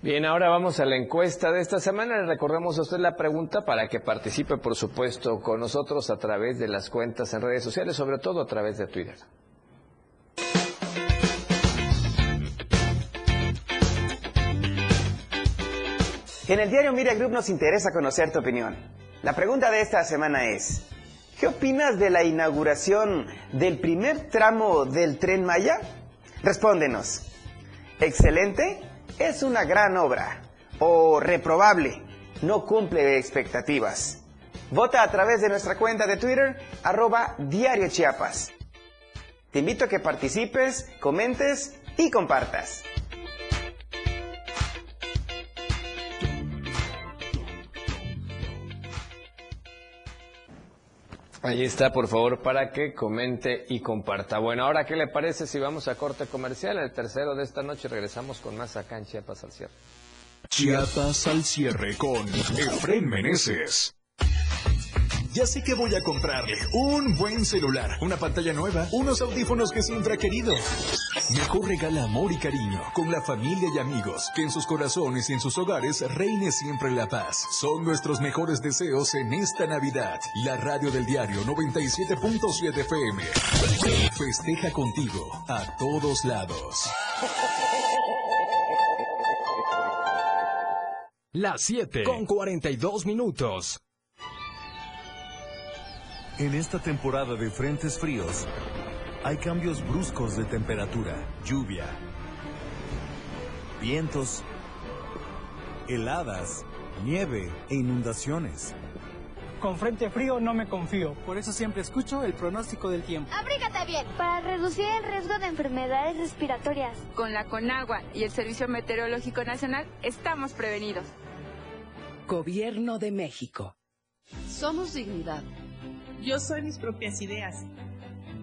Speaker 8: Bien, ahora vamos a la encuesta de esta semana. Le recordamos a usted la pregunta para que participe, por supuesto, con nosotros a través de las cuentas en redes sociales, sobre todo a través de Twitter.
Speaker 36: En el diario Media Group nos interesa conocer tu opinión. La pregunta de esta semana es, ¿Qué opinas de la inauguración del primer tramo del tren Maya? Respóndenos. Excelente, es una gran obra. O reprobable, no cumple expectativas. Vota a través de nuestra cuenta de Twitter, arroba Diario Chiapas. Te invito a que participes, comentes y compartas.
Speaker 8: Ahí está, por favor, para que comente y comparta. Bueno, ahora, ¿qué le parece si vamos a corte comercial? El tercero de esta noche regresamos con más acá en Chiapas al cierre.
Speaker 9: Chiapas al cierre con Efren Meneses. Ya sé que voy a comprarle un buen celular, una pantalla nueva, unos audífonos que siempre ha querido. Mejor regala amor y cariño con la familia y amigos, que en sus corazones y en sus hogares reine siempre la paz. Son nuestros mejores deseos en esta Navidad. La radio del diario 97.7 FM. Festeja contigo a todos lados.
Speaker 37: Las 7 con 42 minutos.
Speaker 38: En esta temporada de frentes fríos, hay cambios bruscos de temperatura, lluvia, vientos, heladas, nieve e inundaciones.
Speaker 39: Con frente frío no me confío, por eso siempre escucho el pronóstico del tiempo.
Speaker 40: Abrígate bien para reducir el riesgo de enfermedades respiratorias.
Speaker 41: Con la Conagua y el Servicio Meteorológico Nacional estamos prevenidos.
Speaker 42: Gobierno de México.
Speaker 43: Somos dignidad.
Speaker 44: Yo soy mis propias ideas.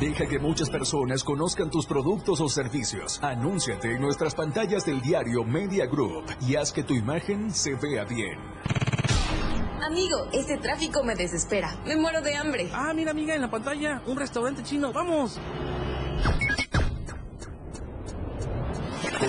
Speaker 9: Deja que muchas personas conozcan tus productos o servicios. Anúnciate en nuestras pantallas del diario Media Group y haz que tu imagen se vea bien.
Speaker 43: Amigo, este tráfico me desespera. Me muero de hambre.
Speaker 39: Ah, mira, amiga, en la pantalla, un restaurante chino. ¡Vamos!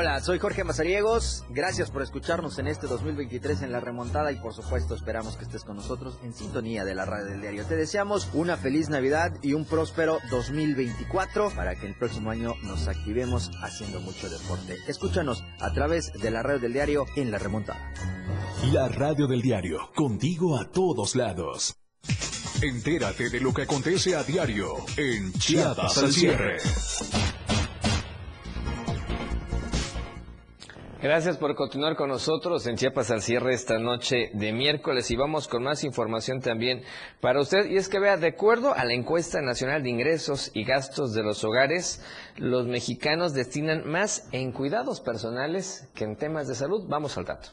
Speaker 45: Hola, soy Jorge Mazariegos. Gracias por escucharnos en este 2023 en La Remontada y por supuesto esperamos que estés con nosotros en sintonía de la radio del diario. Te deseamos una feliz Navidad y un próspero 2024 para que el próximo año nos activemos haciendo mucho deporte. Escúchanos a través de la radio del diario en La Remontada.
Speaker 9: La radio del diario, contigo a todos lados. Entérate de lo que acontece a diario en Chiapas al cierre.
Speaker 8: Gracias por continuar con nosotros en Chiapas al cierre esta noche de miércoles y vamos con más información también para usted. Y es que vea, de acuerdo a la encuesta nacional de ingresos y gastos de los hogares, los mexicanos destinan más en cuidados personales que en temas de salud. Vamos al dato.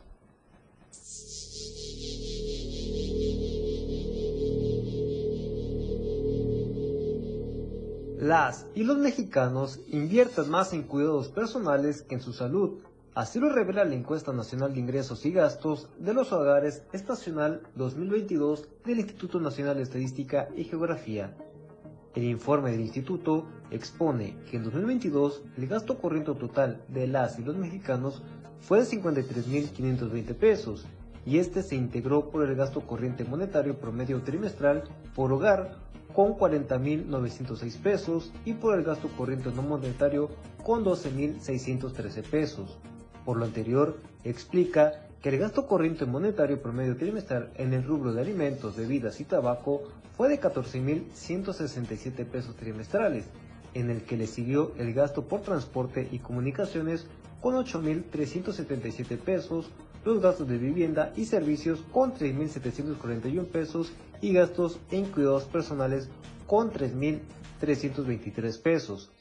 Speaker 41: Las y los mexicanos invierten más en cuidados personales que en su salud. Así lo revela la encuesta nacional de ingresos y gastos de los hogares estacional 2022 del Instituto Nacional de Estadística y Geografía. El informe del instituto expone que en 2022 el gasto corriente total de las y los mexicanos fue de 53.520 pesos y este se integró por el gasto corriente monetario promedio trimestral por hogar con 40.906 pesos y por el gasto corriente no monetario con 12.613 pesos. Por lo anterior, explica que el gasto corriente monetario promedio trimestral en el rubro de alimentos, bebidas y tabaco fue de 14.167 pesos trimestrales, en el que le siguió el gasto por transporte y comunicaciones con 8.377 pesos, los gastos de vivienda y servicios con 3.741 pesos y gastos en cuidados personales con 3.323 pesos.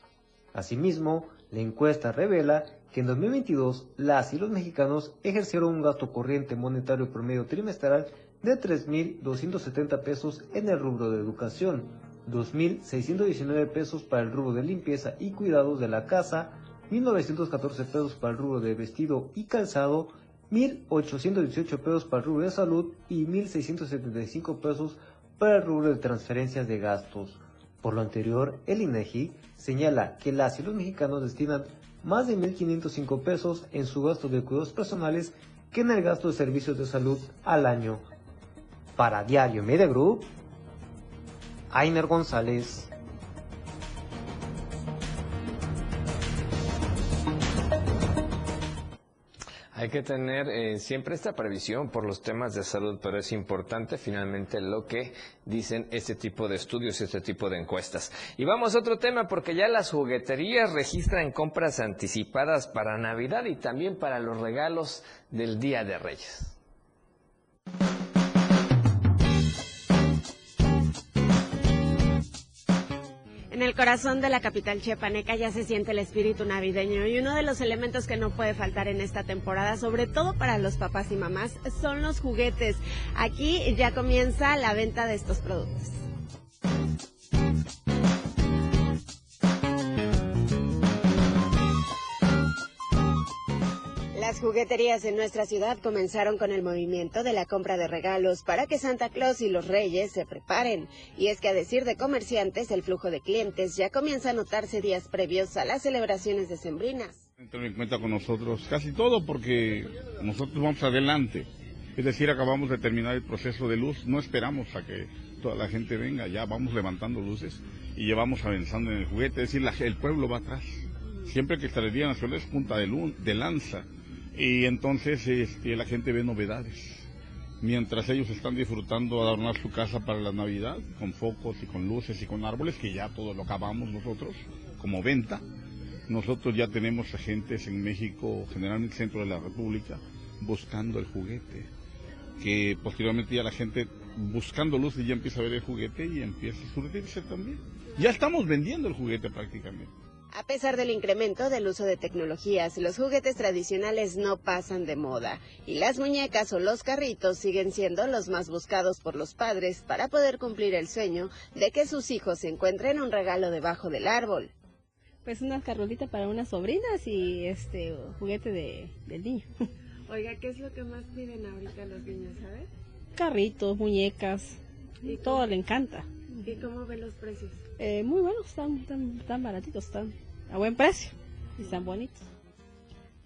Speaker 41: Asimismo, la encuesta revela que en 2022 las y los mexicanos ejercieron un gasto corriente monetario promedio trimestral de 3.270 pesos en el rubro de educación, 2.619 pesos para el rubro de limpieza y cuidados de la casa, 1.914 pesos para el rubro de vestido y calzado, 1.818 pesos para el rubro de salud y 1.675 pesos para el rubro de transferencias de gastos. Por lo anterior, el INEGI señala que las y los mexicanos destinan más de 1.505 pesos en su gasto de cuidados personales que en el gasto de servicios de salud al año. Para Diario Media Group, Ainer González.
Speaker 8: Hay que tener eh, siempre esta previsión por los temas de salud, pero es importante finalmente lo que dicen este tipo de estudios, este tipo de encuestas. Y vamos a otro tema porque ya las jugueterías registran compras anticipadas para Navidad y también para los regalos del Día de Reyes.
Speaker 11: En el corazón de la capital chiapaneca ya se siente el espíritu navideño y uno de los elementos que no puede faltar en esta temporada, sobre todo para los papás y mamás, son los juguetes. Aquí ya comienza la venta de estos productos. Las jugueterías en nuestra ciudad comenzaron con el movimiento de la compra de regalos para que Santa Claus y los Reyes se preparen. Y es que a decir de comerciantes, el flujo de clientes ya comienza a notarse días previos a las celebraciones decembrinas.
Speaker 36: Entran en cuenta con nosotros casi todo porque nosotros vamos adelante. Es decir, acabamos de terminar el proceso de luz, no esperamos a que toda la gente venga, ya vamos levantando luces y llevamos avanzando en el juguete, es decir, la- el pueblo va atrás. Siempre que Día Nacional es punta de, lun- de lanza y entonces este, la gente ve novedades. Mientras ellos están disfrutando adornar su casa para la Navidad, con focos y con luces y con árboles, que ya todo lo acabamos nosotros como venta, nosotros ya tenemos agentes en México, generalmente centro de la República, buscando el juguete. Que posteriormente ya la gente buscando luces ya empieza a ver el juguete y empieza a surtirse también. Ya estamos vendiendo el juguete prácticamente.
Speaker 11: A pesar del incremento del uso de tecnologías, los juguetes tradicionales no pasan de moda y las muñecas o los carritos siguen siendo los más buscados por los padres para poder cumplir el sueño de que sus hijos encuentren un regalo debajo del árbol.
Speaker 46: Pues una carrolita para unas sobrinas y este juguete de, del niño.
Speaker 11: Oiga, ¿qué es lo que más piden ahorita los niños, sabes?
Speaker 46: Carritos, muñecas,
Speaker 11: ¿Y
Speaker 46: todo le encanta.
Speaker 11: ¿Y cómo ven los precios?
Speaker 46: Eh, muy buenos, están, están, están baratitos, están a buen precio y están bonitos.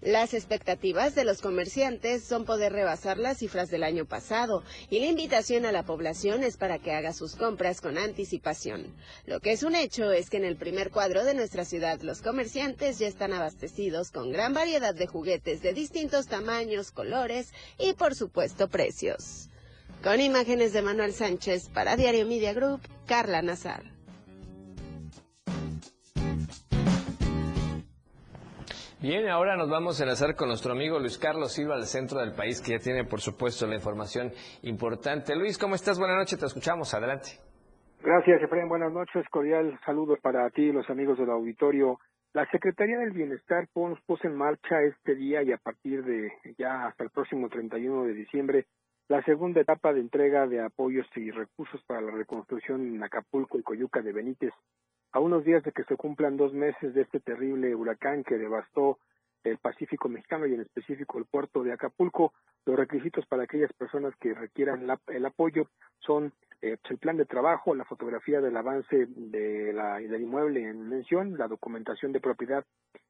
Speaker 11: Las expectativas de los comerciantes son poder rebasar las cifras del año pasado y la invitación a la población es para que haga sus compras con anticipación. Lo que es un hecho es que en el primer cuadro de nuestra ciudad los comerciantes ya están abastecidos con gran variedad de juguetes de distintos tamaños, colores y por supuesto precios. Con imágenes de Manuel Sánchez para Diario Media Group, Carla Nazar.
Speaker 8: Bien, ahora nos vamos a enlazar con nuestro amigo Luis Carlos Silva del centro del país, que ya tiene, por supuesto, la información importante. Luis, ¿cómo estás? Buenas noches, te escuchamos. Adelante.
Speaker 47: Gracias, Efraín. Buenas noches. Cordial saludos para ti y los amigos del auditorio. La Secretaría del Bienestar puso en marcha este día y a partir de ya hasta el próximo 31 de diciembre la segunda etapa de entrega de apoyos y recursos para la reconstrucción en Acapulco y Coyuca de Benítez. A unos días de que se cumplan dos meses de este terrible huracán que devastó el Pacífico mexicano y en específico el puerto de Acapulco, los requisitos para aquellas personas que requieran el apoyo son eh, pues, el plan de trabajo, la fotografía del avance de la, del inmueble en mención, la documentación de propiedad,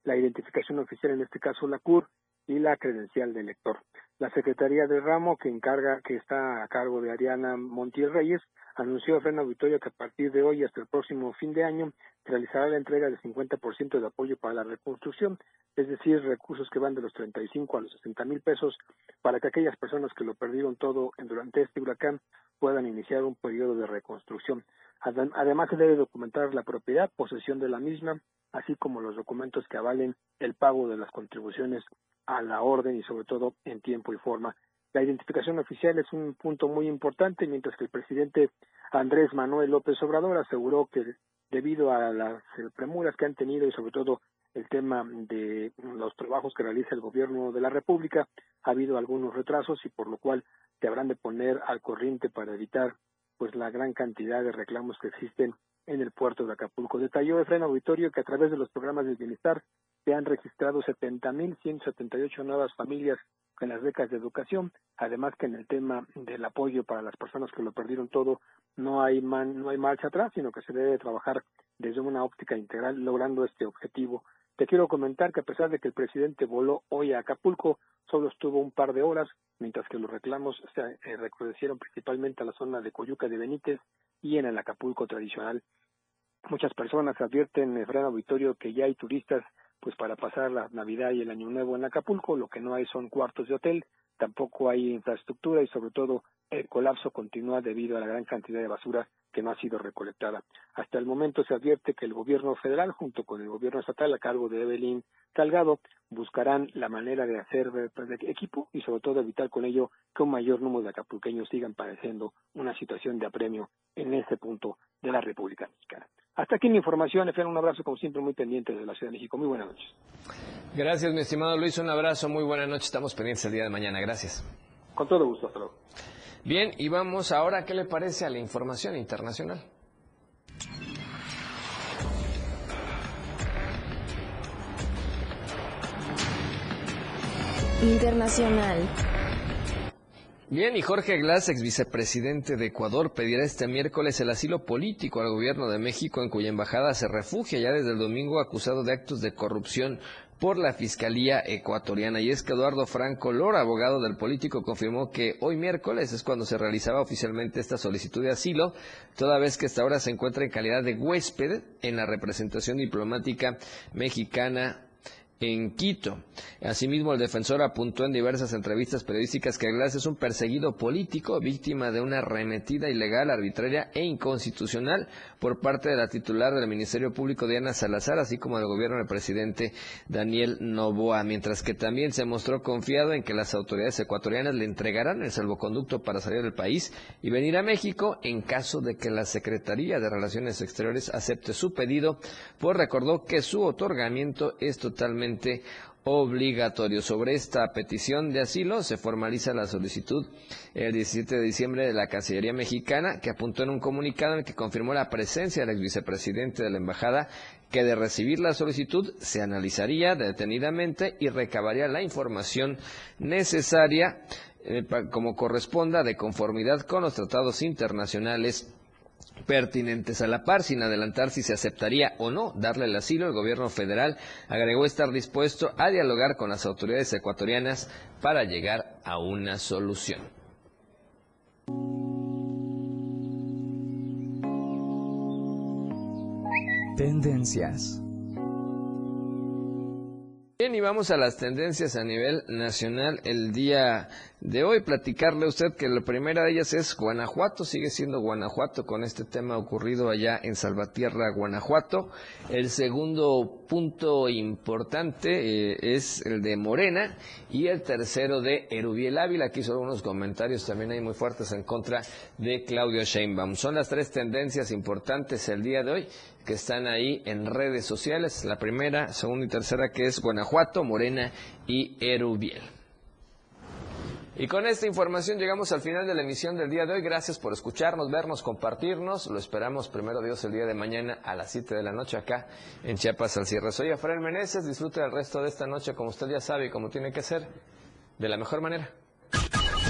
Speaker 47: la identificación oficial, en este caso la CUR, y la credencial del lector. La Secretaría de Ramo, que encarga, que está a cargo de Ariana Montiel Reyes, anunció a Frena Auditorio que a partir de hoy hasta el próximo fin de año realizará la entrega del 50% de apoyo para la reconstrucción, es decir, recursos que van de los 35 a los 60 mil pesos para que aquellas personas que lo perdieron todo durante este huracán puedan iniciar un periodo de reconstrucción. Además, se debe documentar la propiedad, posesión de la misma, así como los documentos que avalen el pago de las contribuciones a la orden y sobre todo en tiempo y forma. La identificación oficial es un punto muy importante, mientras que el presidente Andrés Manuel López Obrador aseguró que debido a las premuras que han tenido y sobre todo el tema de los trabajos que realiza el gobierno de la República, ha habido algunos retrasos y por lo cual se habrán de poner al corriente para evitar pues la gran cantidad de reclamos que existen en el puerto de Acapulco. Detalló Efraín Auditorio que a través de los programas del bienestar se han registrado 70.178 nuevas familias en las becas de educación, además que en el tema del apoyo para las personas que lo perdieron todo no hay no hay marcha atrás, sino que se debe trabajar desde una óptica integral logrando este objetivo. Te quiero comentar que a pesar de que el presidente voló hoy a Acapulco, solo estuvo un par de horas, mientras que los reclamos se eh, recrudecieron principalmente a la zona de Coyuca de Benítez y en el Acapulco tradicional. Muchas personas advierten, Efraín Auditorio, que ya hay turistas pues para pasar la Navidad y el Año Nuevo en Acapulco, lo que no hay son cuartos de hotel, tampoco hay infraestructura y sobre todo el colapso continúa debido a la gran cantidad de basura que no ha sido recolectada. Hasta el momento se advierte que el gobierno federal, junto con el gobierno estatal a cargo de Evelyn Salgado, buscarán la manera de hacer de equipo y sobre todo evitar con ello que un mayor número de acapulqueños sigan padeciendo una situación de apremio en este punto de la República Mexicana. Hasta aquí mi información, Efraín, un abrazo como siempre muy pendiente de la Ciudad de México. Muy buenas noches.
Speaker 8: Gracias, mi estimado Luis, un abrazo, muy buena noche. Estamos pendientes el día de mañana. Gracias.
Speaker 47: Con todo gusto, hasta luego.
Speaker 8: Bien, y vamos ahora, ¿qué le parece a la información internacional?
Speaker 48: Internacional.
Speaker 8: Bien, y Jorge Glass, ex vicepresidente de Ecuador, pedirá este miércoles el asilo político al gobierno de México, en cuya embajada se refugia ya desde el domingo acusado de actos de corrupción por la Fiscalía Ecuatoriana. Y es que Eduardo Franco Lora, abogado del político, confirmó que hoy miércoles es cuando se realizaba oficialmente esta solicitud de asilo, toda vez que hasta ahora se encuentra en calidad de huésped en la representación diplomática mexicana en Quito. Asimismo, el defensor apuntó en diversas entrevistas periodísticas que Glass es un perseguido político, víctima de una arremetida ilegal, arbitraria e inconstitucional por parte de la titular del Ministerio Público Diana Salazar, así como del gobierno del presidente Daniel Novoa, mientras que también se mostró confiado en que las autoridades ecuatorianas le entregarán el salvoconducto para salir del país y venir a México en caso de que la Secretaría de Relaciones Exteriores acepte su pedido, pues recordó que su otorgamiento es totalmente obligatorio. Sobre esta petición de asilo se formaliza la solicitud el 17 de diciembre de la Cancillería mexicana, que apuntó en un comunicado en el que confirmó la presencia del ex vicepresidente de la embajada, que de recibir la solicitud se analizaría detenidamente y recabaría la información necesaria eh, como corresponda de conformidad con los tratados internacionales pertinentes. A la par, sin adelantar si se aceptaría o no darle el asilo, el gobierno federal agregó estar dispuesto a dialogar con las autoridades ecuatorianas para llegar a una solución.
Speaker 49: Tendencias.
Speaker 8: Bien, y vamos a las tendencias a nivel nacional el día de hoy. Platicarle a usted que la primera de ellas es Guanajuato, sigue siendo Guanajuato con este tema ocurrido allá en Salvatierra, Guanajuato. El segundo punto importante eh, es el de Morena y el tercero de Erubiel Ávila. Aquí son unos comentarios también muy fuertes en contra de Claudio Sheinbaum. Son las tres tendencias importantes el día de hoy que están ahí en redes sociales. La primera, segunda y tercera que es Guanajuato, Morena y Erubiel. Y con esta información llegamos al final de la emisión del día de hoy. Gracias por escucharnos, vernos, compartirnos. Lo esperamos primero Dios el día de mañana a las 7 de la noche acá en Chiapas al cierre. Soy Efraín Meneses. Disfrute el resto de esta noche como usted ya sabe y como tiene que ser, de la mejor manera.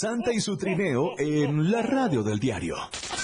Speaker 9: Santa y su trineo en la radio del diario.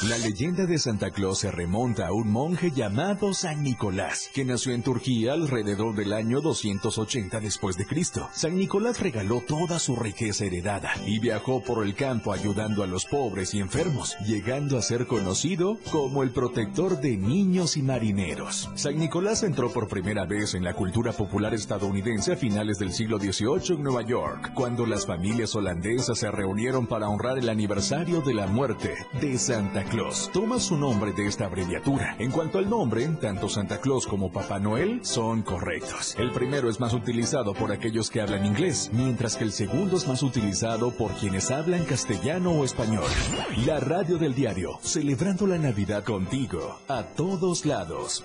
Speaker 9: La leyenda de Santa Claus se remonta a un monje llamado San Nicolás, que nació en Turquía alrededor del año 280 después de Cristo. San Nicolás regaló toda su riqueza heredada y viajó por el campo ayudando a los pobres y enfermos, llegando a ser conocido como el protector de niños y marineros. San Nicolás entró por primera vez en la cultura popular estadounidense a finales del siglo XVIII en Nueva York, cuando las familias holandesas se reunieron para honrar el aniversario de la muerte de Santa Claus. Toma su nombre de esta abreviatura. En cuanto al nombre, tanto Santa Claus como Papá Noel son correctos. El primero es más utilizado por aquellos que hablan inglés, mientras que el segundo es más utilizado por quienes hablan castellano o español. La radio del diario, celebrando la Navidad contigo, a todos lados.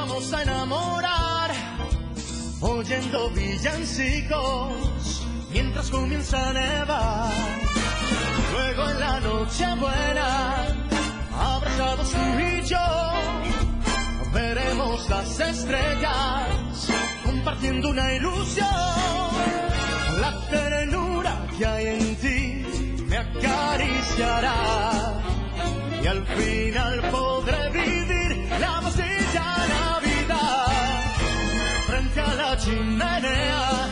Speaker 48: Vamos a enamorar oyendo villancicos mientras comienza a nevar. Luego en la noche buena, abrazados tú y yo, veremos las estrellas compartiendo una ilusión. La ternura que hay en ti me acariciará y al final podré vivir la más chimenea,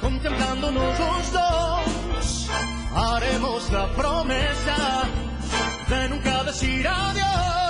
Speaker 48: contemplándonos los dos, haremos la promesa de nunca decir adiós.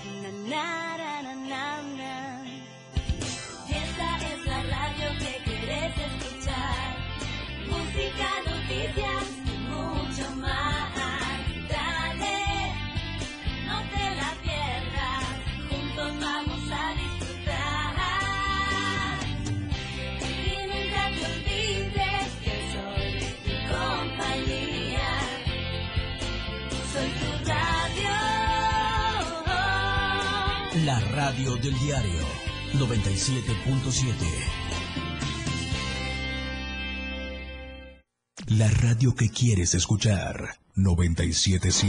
Speaker 50: Radio del diario 97.7. La radio que quieres escuchar 977.